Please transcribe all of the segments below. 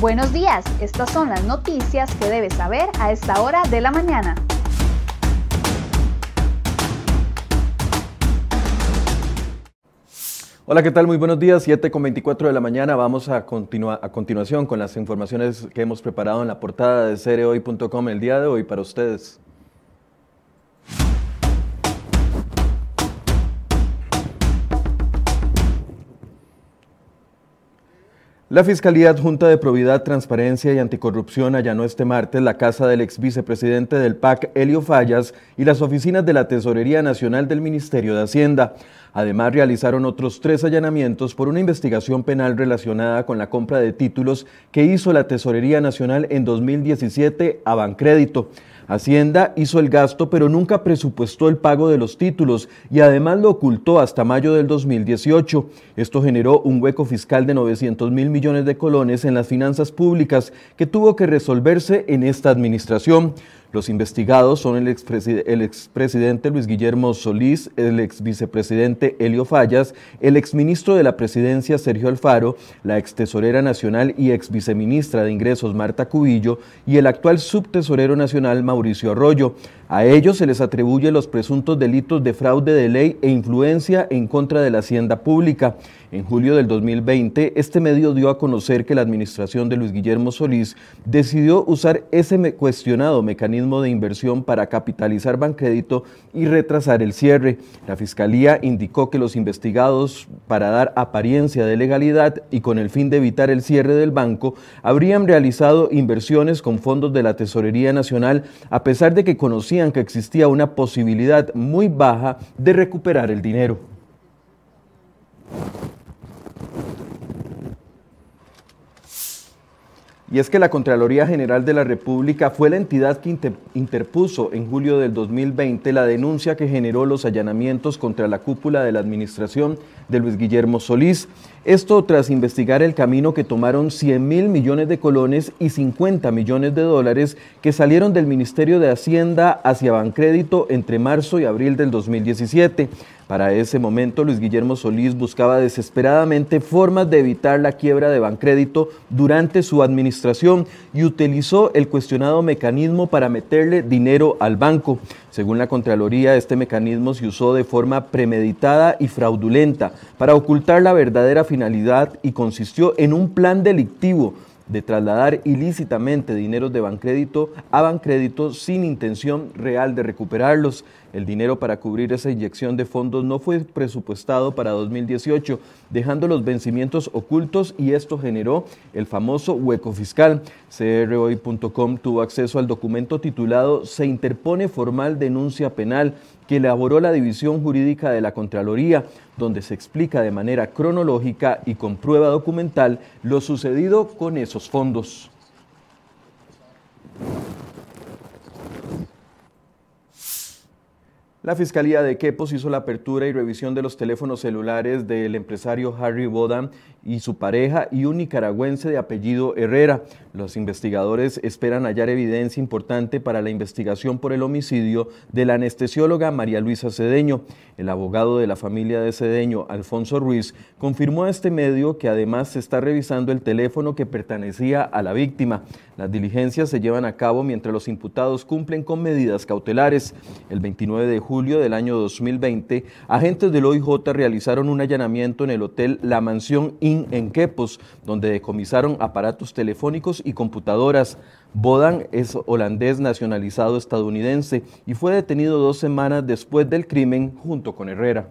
Buenos días, estas son las noticias que debes saber a esta hora de la mañana. Hola, ¿qué tal? Muy buenos días, 7 con 24 de la mañana. Vamos a, a continuación con las informaciones que hemos preparado en la portada de cereoy.com el día de hoy para ustedes. La Fiscalía Adjunta de Probidad, Transparencia y Anticorrupción allanó este martes la casa del ex vicepresidente del PAC, Elio Fallas, y las oficinas de la Tesorería Nacional del Ministerio de Hacienda. Además, realizaron otros tres allanamientos por una investigación penal relacionada con la compra de títulos que hizo la Tesorería Nacional en 2017 a Bancrédito. Hacienda hizo el gasto pero nunca presupuestó el pago de los títulos y además lo ocultó hasta mayo del 2018. Esto generó un hueco fiscal de 900 mil millones de colones en las finanzas públicas que tuvo que resolverse en esta administración. Los investigados son el, expresidente Luis Guillermo Solís, el exvicepresidente Helio Fallas, el exministro de la presidencia Sergio Alfaro, la extesorera nacional y exviceministra de Ingresos Marta Cubillo y el actual subtesorero nacional Mauricio Arroyo. A ellos se les atribuye los presuntos delitos de fraude de ley e influencia en contra de la hacienda pública. En julio del 2020, este medio dio a conocer que la administración de Luis Guillermo Solís decidió usar ese cuestionado mecanismo de inversión para capitalizar Bancrédito y retrasar el cierre. La Fiscalía indicó que los investigados, para dar apariencia de legalidad y con el fin de evitar el cierre del banco, habrían realizado inversiones con fondos de la Tesorería Nacional a pesar de que conocían que existía una posibilidad muy baja de recuperar el dinero. Y es que la Contraloría General de la República fue la entidad que interpuso en julio del 2020 la denuncia que generó los allanamientos contra la cúpula de la administración de Luis Guillermo Solís. Esto tras investigar el camino que tomaron 100 mil millones de colones y 50 millones de dólares que salieron del Ministerio de Hacienda hacia Bancrédito entre marzo y abril del 2017. Para ese momento, Luis Guillermo Solís buscaba desesperadamente formas de evitar la quiebra de Bancrédito durante su administración y utilizó el cuestionado mecanismo para meterle dinero al banco. Según la Contraloría, este mecanismo se usó de forma premeditada y fraudulenta para ocultar la verdadera finalidad y consistió en un plan delictivo de trasladar ilícitamente dineros de Bancrédito a Bancrédito sin intención real de recuperarlos. El dinero para cubrir esa inyección de fondos no fue presupuestado para 2018, dejando los vencimientos ocultos y esto generó el famoso hueco fiscal. CROI.com tuvo acceso al documento titulado Se interpone formal denuncia penal que elaboró la División Jurídica de la Contraloría, donde se explica de manera cronológica y con prueba documental lo sucedido con esos fondos. La Fiscalía de Quepos hizo la apertura y revisión de los teléfonos celulares del empresario Harry Bodan y su pareja y un nicaragüense de apellido Herrera. Los investigadores esperan hallar evidencia importante para la investigación por el homicidio de la anestesióloga María Luisa Cedeño. El abogado de la familia de Cedeño, Alfonso Ruiz, confirmó a este medio que además se está revisando el teléfono que pertenecía a la víctima. Las diligencias se llevan a cabo mientras los imputados cumplen con medidas cautelares. El 29 de julio del año 2020, agentes del OIJ realizaron un allanamiento en el hotel La Mansión Inn en Quepos, donde decomisaron aparatos telefónicos y computadoras. Bodan es holandés nacionalizado estadounidense y fue detenido dos semanas después del crimen junto con Herrera.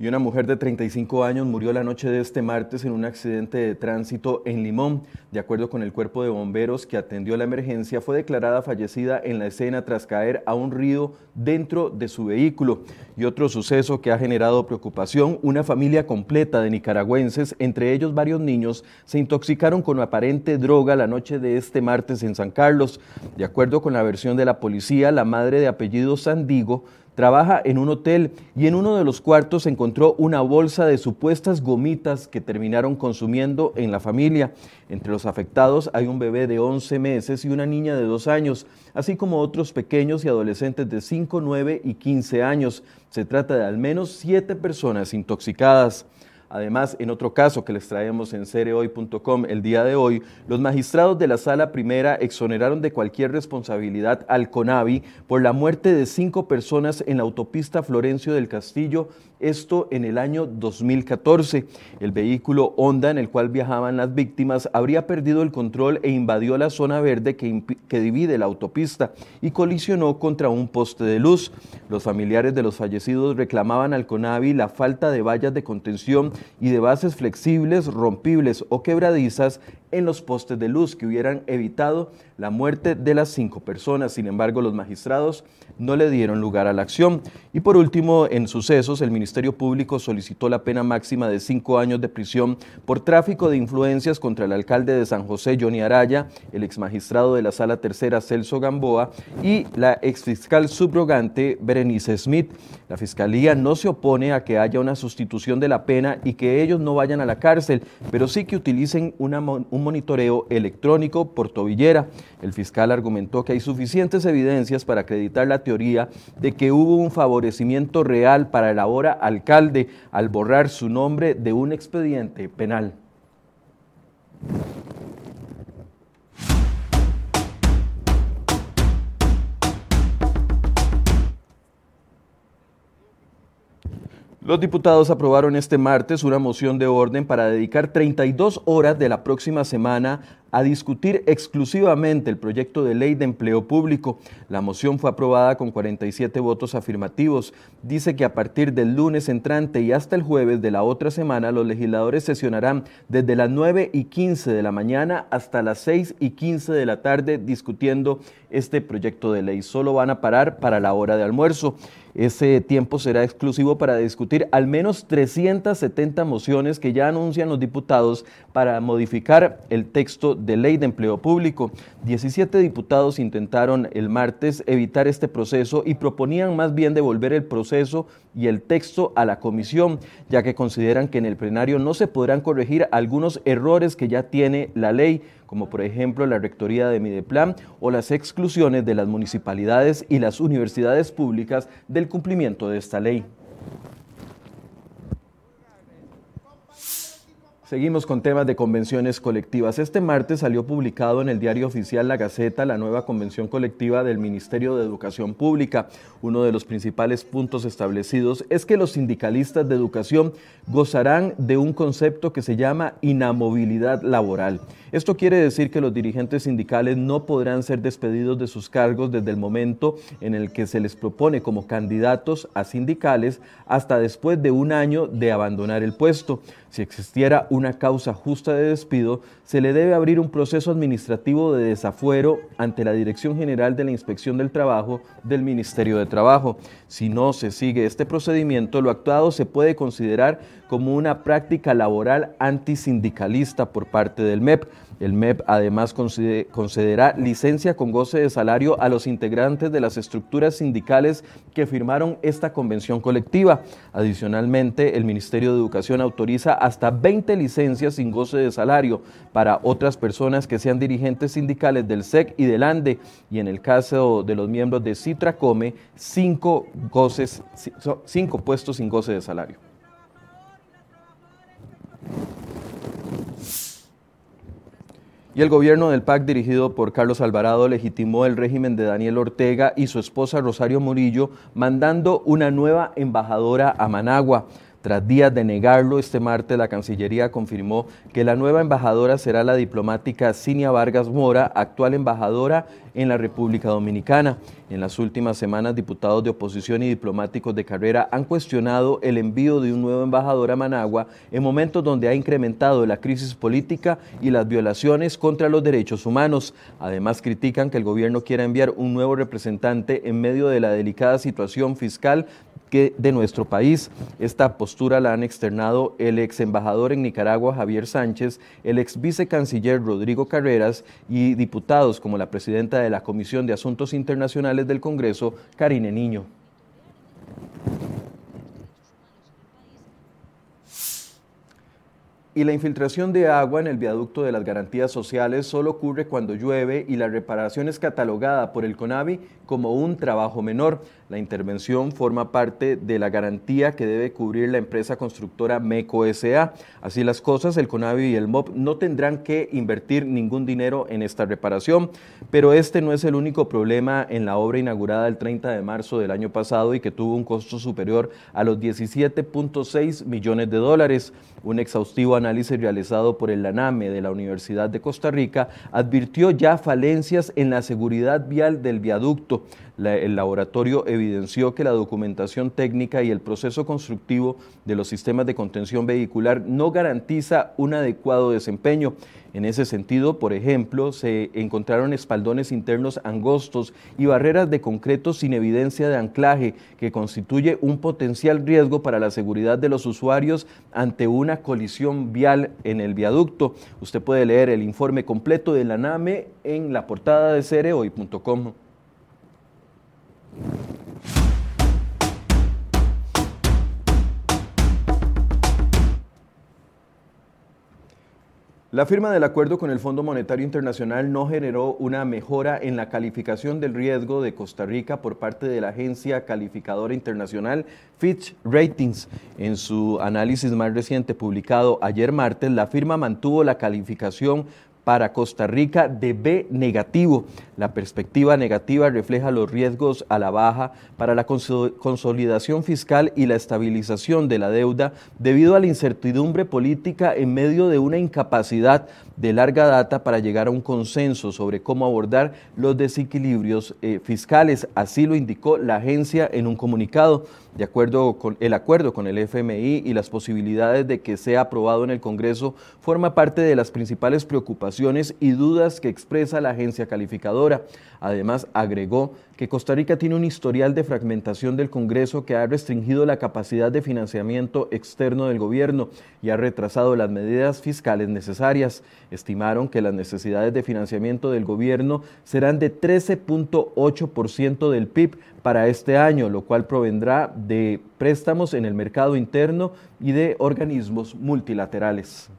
Y una mujer de 35 años murió la noche de este martes en un accidente de tránsito en Limón. De acuerdo con el cuerpo de bomberos que atendió la emergencia, fue declarada fallecida en la escena tras caer a un río dentro de su vehículo. Y otro suceso que ha generado preocupación, una familia completa de nicaragüenses, entre ellos varios niños, se intoxicaron con aparente droga la noche de este martes en San Carlos. De acuerdo con la versión de la policía, la madre de apellido Sandigo trabaja en un hotel y en uno de los cuartos encontró una bolsa de supuestas gomitas que terminaron consumiendo en la familia. Entre los afectados hay un bebé de 11 meses y una niña de 2 años, así como otros pequeños y adolescentes de 5, 9 y 15 años. Se trata de al menos 7 personas intoxicadas. Además, en otro caso que les traemos en cereoy.com el día de hoy, los magistrados de la Sala Primera exoneraron de cualquier responsabilidad al CONAVI por la muerte de cinco personas en la autopista Florencio del Castillo esto en el año 2014. El vehículo Honda en el cual viajaban las víctimas habría perdido el control e invadió la zona verde que, que, divide la autopista y colisionó contra un poste de luz. Los familiares de los fallecidos reclamaban al CONAVI la falta de vallas de contención y de bases flexibles, rompibles o quebradizas en los postes de luz que hubieran evitado la muerte de las cinco personas. Sin embargo, los magistrados no le dieron lugar a la acción. Y por último, en sucesos, el Ministerio Público solicitó la pena máxima de cinco años de prisión por tráfico de influencias contra el alcalde de San José, Johnny Araya, el exmagistrado de la Sala Tercera, Celso Gamboa, y la exfiscal subrogante, Berenice Smith. La Fiscalía no se opone a que haya una sustitución de la pena y que ellos no vayan a la cárcel, pero sí que utilicen una, un monitoreo electrónico por tobillera. El fiscal argumentó que hay suficientes evidencias para acreditar la teoría de que hubo un favorecimiento real para el ahora alcalde al borrar su nombre de un expediente penal. Los diputados aprobaron este martes una moción de orden para dedicar 32 horas de la próxima semana a discutir exclusivamente el proyecto de ley de empleo público. La moción fue aprobada con 47 votos afirmativos. Dice que a partir del lunes entrante y hasta el jueves de la otra semana, los legisladores sesionarán desde las 9 y 15 de la mañana hasta las 6 y 15 de la tarde discutiendo este proyecto de ley. Solo van a parar para la hora de almuerzo. Ese tiempo será exclusivo para discutir al menos 370 mociones que ya anuncian los diputados para modificar el texto de ley de empleo público. 17 diputados intentaron el martes evitar este proceso y proponían más bien devolver el proceso y el texto a la comisión, ya que consideran que en el plenario no se podrán corregir algunos errores que ya tiene la ley, como por ejemplo la rectoría de Mideplan o las exclusiones de las municipalidades y las universidades públicas del cumplimiento de esta ley. Seguimos con temas de convenciones colectivas. Este martes salió publicado en el diario oficial La Gaceta la nueva convención colectiva del Ministerio de Educación Pública. Uno de los principales puntos establecidos es que los sindicalistas de educación gozarán de un concepto que se llama inamovilidad laboral. Esto quiere decir que los dirigentes sindicales no podrán ser despedidos de sus cargos desde el momento en el que se les propone como candidatos a sindicales hasta después de un año de abandonar el puesto. Si existiera una causa justa de despido, se le debe abrir un proceso administrativo de desafuero ante la Dirección General de la Inspección del Trabajo del Ministerio de Trabajo. Si no se sigue este procedimiento, lo actuado se puede considerar como una práctica laboral antisindicalista por parte del MEP. El MEP además concederá licencia con goce de salario a los integrantes de las estructuras sindicales que firmaron esta convención colectiva. Adicionalmente, el Ministerio de Educación autoriza hasta 20 licencias sin goce de salario para otras personas que sean dirigentes sindicales del SEC y del ANDE y en el caso de los miembros de Citracome, cinco, goces, cinco puestos sin goce de salario. Y el gobierno del PAC dirigido por Carlos Alvarado legitimó el régimen de Daniel Ortega y su esposa Rosario Murillo mandando una nueva embajadora a Managua. Tras días de negarlo, este martes la Cancillería confirmó que la nueva embajadora será la diplomática Cinia Vargas Mora, actual embajadora en la República Dominicana. En las últimas semanas, diputados de oposición y diplomáticos de carrera han cuestionado el envío de un nuevo embajador a Managua en momentos donde ha incrementado la crisis política y las violaciones contra los derechos humanos. Además, critican que el gobierno quiera enviar un nuevo representante en medio de la delicada situación fiscal que de nuestro país. Esta postura la han externado el ex embajador en Nicaragua, Javier Sánchez, el ex vicecanciller Rodrigo Carreras y diputados como la presidenta de la Comisión de Asuntos Internacionales del Congreso, Karine Niño. Y la infiltración de agua en el viaducto de las garantías sociales solo ocurre cuando llueve y la reparación es catalogada por el CONAVI como un trabajo menor. La intervención forma parte de la garantía que debe cubrir la empresa constructora MECO SA. Así las cosas, el CONAVI y el MOP no tendrán que invertir ningún dinero en esta reparación, pero este no es el único problema en la obra inaugurada el 30 de marzo del año pasado y que tuvo un costo superior a los 17.6 millones de dólares. Un exhaustivo análisis realizado por el ANAME de la Universidad de Costa Rica advirtió ya falencias en la seguridad vial del viaducto. El laboratorio evidenció que la documentación técnica y el proceso constructivo de los sistemas de contención vehicular no garantiza un adecuado desempeño. En ese sentido, por ejemplo, se encontraron espaldones internos angostos y barreras de concreto sin evidencia de anclaje, que constituye un potencial riesgo para la seguridad de los usuarios ante una colisión vial en el viaducto. Usted puede leer el informe completo de la NAME en la portada de cereoy.com. La firma del acuerdo con el Fondo Monetario Internacional no generó una mejora en la calificación del riesgo de Costa Rica por parte de la agencia calificadora internacional Fitch Ratings. En su análisis más reciente publicado ayer martes, la firma mantuvo la calificación para Costa Rica de B negativo. La perspectiva negativa refleja los riesgos a la baja para la consolidación fiscal y la estabilización de la deuda debido a la incertidumbre política en medio de una incapacidad de larga data para llegar a un consenso sobre cómo abordar los desequilibrios eh, fiscales. Así lo indicó la agencia en un comunicado. De acuerdo con el acuerdo con el FMI y las posibilidades de que sea aprobado en el Congreso, forma parte de las principales preocupaciones y dudas que expresa la agencia calificadora. Además, agregó que Costa Rica tiene un historial de fragmentación del Congreso que ha restringido la capacidad de financiamiento externo del gobierno y ha retrasado las medidas fiscales necesarias. Estimaron que las necesidades de financiamiento del gobierno serán de 13.8% del PIB para este año, lo cual provendrá de préstamos en el mercado interno y de organismos multilaterales.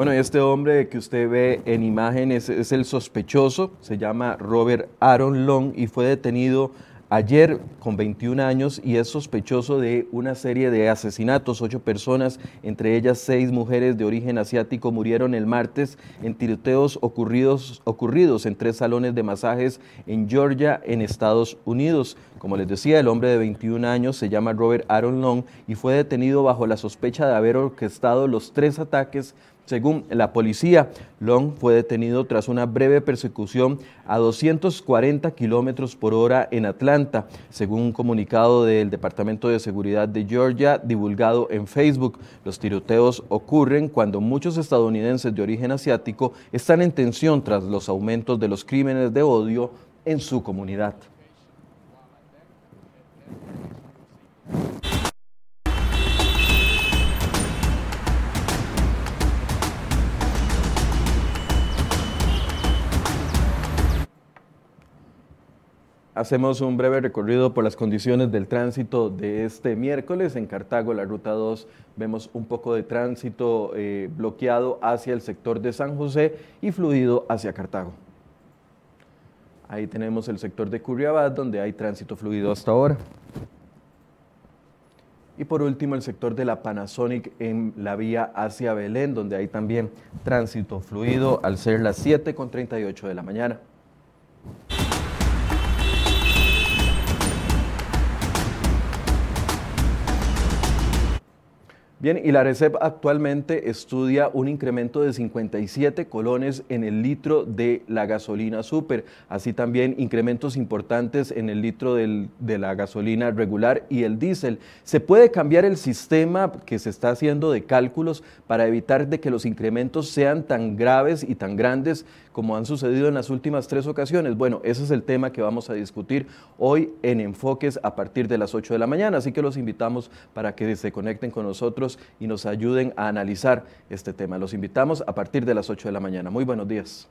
Bueno, este hombre que usted ve en imágenes es el sospechoso, se llama Robert Aaron Long y fue detenido ayer con 21 años y es sospechoso de una serie de asesinatos. Ocho personas, entre ellas seis mujeres de origen asiático, murieron el martes en tiroteos ocurridos, ocurridos en tres salones de masajes en Georgia, en Estados Unidos. Como les decía, el hombre de 21 años se llama Robert Aaron Long y fue detenido bajo la sospecha de haber orquestado los tres ataques según la policía, Long fue detenido tras una breve persecución a 240 kilómetros por hora en Atlanta, según un comunicado del Departamento de Seguridad de Georgia divulgado en Facebook. Los tiroteos ocurren cuando muchos estadounidenses de origen asiático están en tensión tras los aumentos de los crímenes de odio en su comunidad. Hacemos un breve recorrido por las condiciones del tránsito de este miércoles. En Cartago, la ruta 2, vemos un poco de tránsito eh, bloqueado hacia el sector de San José y fluido hacia Cartago. Ahí tenemos el sector de Curriabat, donde hay tránsito fluido hasta ahora. Y por último, el sector de la Panasonic en la vía hacia Belén, donde hay también tránsito fluido al ser las 7.38 de la mañana. Bien, y la RECEP actualmente estudia un incremento de 57 colones en el litro de la gasolina super, así también incrementos importantes en el litro de la gasolina regular y el diésel. Se puede cambiar el sistema que se está haciendo de cálculos para evitar de que los incrementos sean tan graves y tan grandes como han sucedido en las últimas tres ocasiones. Bueno, ese es el tema que vamos a discutir hoy en Enfoques a partir de las 8 de la mañana, así que los invitamos para que se conecten con nosotros y nos ayuden a analizar este tema. Los invitamos a partir de las 8 de la mañana. Muy buenos días.